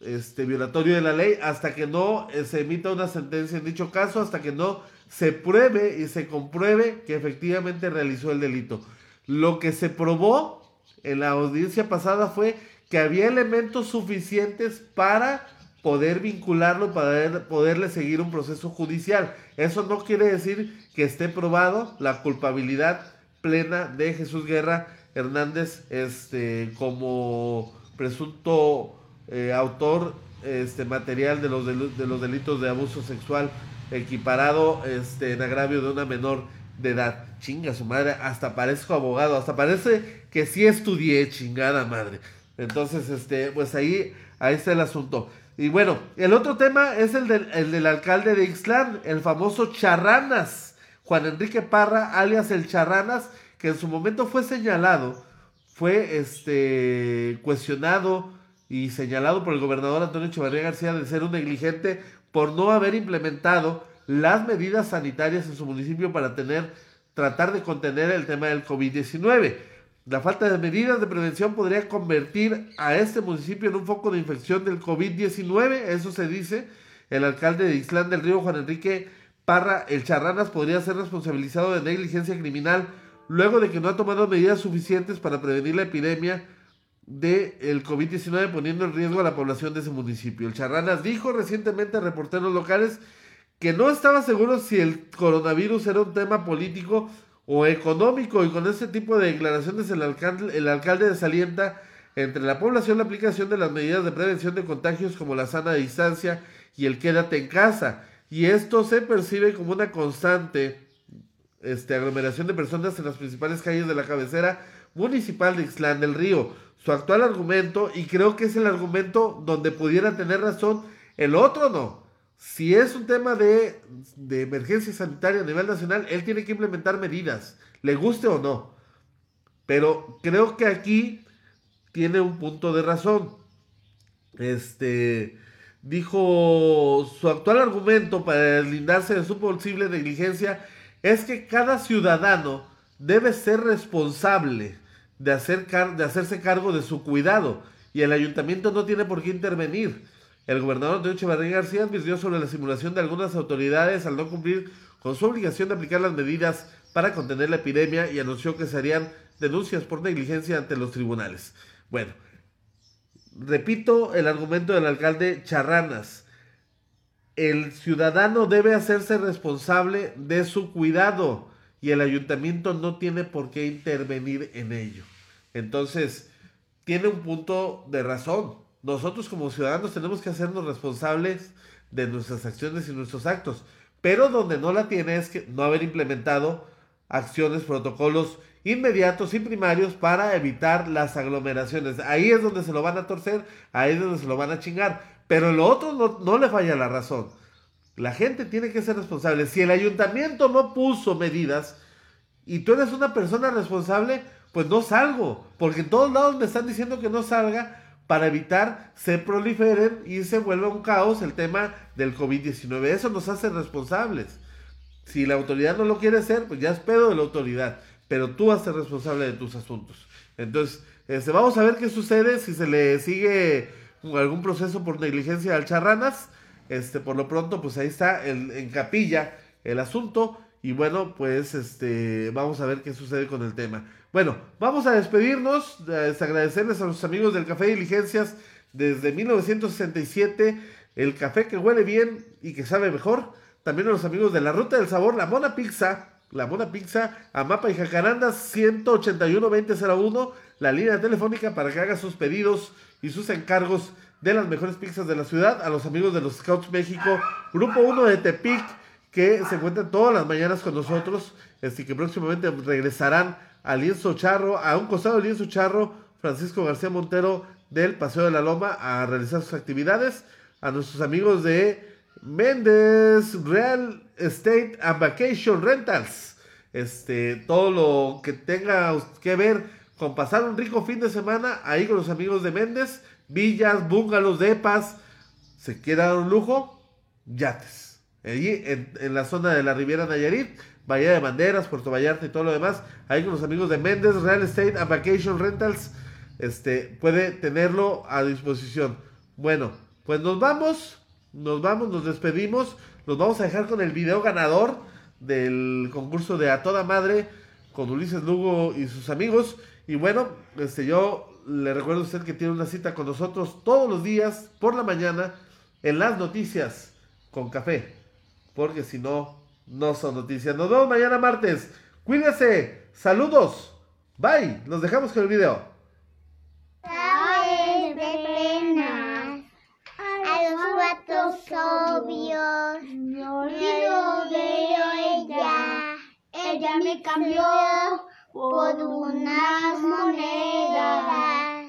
este, violatorio de la ley hasta que no eh, se emita una sentencia en dicho caso, hasta que no se pruebe y se compruebe que efectivamente realizó el delito. Lo que se probó en la audiencia pasada fue que había elementos suficientes para poder vincularlo, para poderle seguir un proceso judicial. Eso no quiere decir que esté probado la culpabilidad plena de Jesús Guerra Hernández este, como presunto eh, autor este, material de los, de los delitos de abuso sexual equiparado este, en agravio de una menor de edad. Chinga su madre, hasta parezco abogado, hasta parece que sí estudié, chingada madre. Entonces, este, pues ahí, ahí está el asunto. Y bueno, el otro tema es el del, el alcalde de Ixtlán, el famoso Charranas, Juan Enrique Parra, alias el Charranas, que en su momento fue señalado, fue este, cuestionado y señalado por el gobernador Antonio Echevarría García de ser un negligente por no haber implementado las medidas sanitarias en su municipio para tener, tratar de contener el tema del COVID-19. La falta de medidas de prevención podría convertir a este municipio en un foco de infección del COVID-19, eso se dice. El alcalde de Islán del Río, Juan Enrique Parra El Charranas, podría ser responsabilizado de negligencia criminal luego de que no ha tomado medidas suficientes para prevenir la epidemia del el COVID-19 poniendo en riesgo a la población de ese municipio. El Charranas dijo recientemente a reporteros locales que no estaba seguro si el coronavirus era un tema político o económico y con este tipo de declaraciones el alcalde, el alcalde desalienta entre la población la aplicación de las medidas de prevención de contagios como la sana distancia y el quédate en casa. Y esto se percibe como una constante este, aglomeración de personas en las principales calles de la cabecera municipal de Ixtlán del Río. Su actual argumento, y creo que es el argumento donde pudiera tener razón, el otro no si es un tema de, emergencia sanitaria a nivel nacional, él tiene que implementar medidas, le guste o no. Pero creo que aquí tiene un punto de razón. Este dijo su actual argumento para deslindarse de su posible negligencia es que cada ciudadano debe ser responsable de, hacer de hacerse cargo de su cuidado y el ayuntamiento no tiene por qué intervenir. El gobernador Antonio Echevarría García advirtió sobre la simulación de algunas autoridades al no cumplir con su obligación de aplicar las medidas para contener la epidemia y anunció que se harían denuncias por negligencia ante los tribunales. Bueno, repito el argumento del alcalde Charranas. El ciudadano debe hacerse responsable de su cuidado y el ayuntamiento no tiene por qué intervenir en ello. Entonces, tiene un punto de razón nosotros como ciudadanos tenemos que hacernos responsables de nuestras acciones y nuestros actos. Pero donde no la tiene es que no haber implementado acciones, protocolos inmediatos y primarios para evitar las aglomeraciones. Ahí es donde se lo van a torcer, ahí es donde se lo van a chingar. Pero lo otro no, no le falla la razón. La gente tiene que ser responsable. Si el ayuntamiento no puso medidas y tú eres una persona responsable, pues no salgo. Porque en todos lados me están diciendo que no salga para evitar se proliferen y se vuelva un caos el tema del COVID-19. Eso nos hace responsables. Si la autoridad no lo quiere hacer, pues ya es pedo de la autoridad, pero tú vas a ser responsable de tus asuntos. Entonces, este, vamos a ver qué sucede si se le sigue algún proceso por negligencia al Charranas. Este, por lo pronto, pues ahí está en capilla el asunto. Y bueno, pues este, vamos a ver qué sucede con el tema. Bueno, vamos a despedirnos, agradecerles a los amigos del Café Diligencias desde 1967, el café que huele bien y que sabe mejor. También a los amigos de la Ruta del Sabor, la Mona Pizza, la Mona Pizza, Amapa y Jacarandas 181-2001, la línea telefónica para que haga sus pedidos y sus encargos de las mejores pizzas de la ciudad. A los amigos de los Scouts México, Grupo 1 de Tepic, que se encuentran todas las mañanas con nosotros, este, que próximamente regresarán a Lienzo Charro, a un costado de Lienzo Charro, Francisco García Montero del Paseo de la Loma a realizar sus actividades, a nuestros amigos de Méndez Real Estate and Vacation Rentals, este, todo lo que tenga que ver con pasar un rico fin de semana ahí con los amigos de Méndez, villas, bungalows, depas, se quiera un lujo, yates, allí en, en la zona de la Riviera Nayarit, Bahía de Banderas, Puerto Vallarta y todo lo demás, ahí con los amigos de Méndez Real Estate and Vacation Rentals, este, puede tenerlo a disposición. Bueno, pues nos vamos, nos vamos, nos despedimos, nos vamos a dejar con el video ganador del concurso de A Toda Madre con Ulises Lugo y sus amigos. Y bueno, este, yo le recuerdo a usted que tiene una cita con nosotros todos los días por la mañana en las noticias con café, porque si no, no son noticias. Nos vemos mañana martes. Cuídense. Saludos. Bye. Nos dejamos con el video. A los cuatro obvios. No ella. Ella me cambió por unas monedas.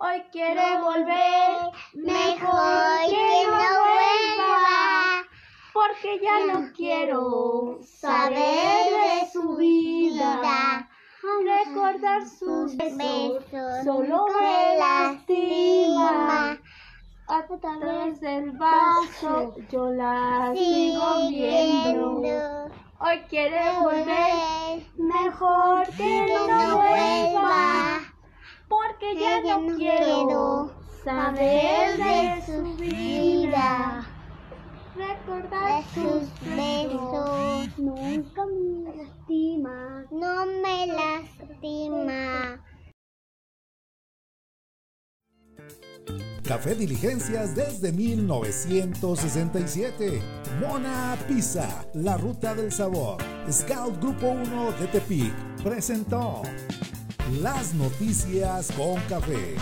Hoy quiere volver. Mejor que no porque ya no quiero saber de su vida. Recordar sus besos solo me lastima. A través del vaso yo la sigo viendo. Hoy quiere volver, mejor que no vuelva. Porque ya no quiero saber de su vida recordar sus besos. Nunca me lastima. No me lastima. Café Diligencias desde 1967. Mona Pizza, la ruta del sabor. Scout Grupo 1 de Tepic presentó las noticias con café.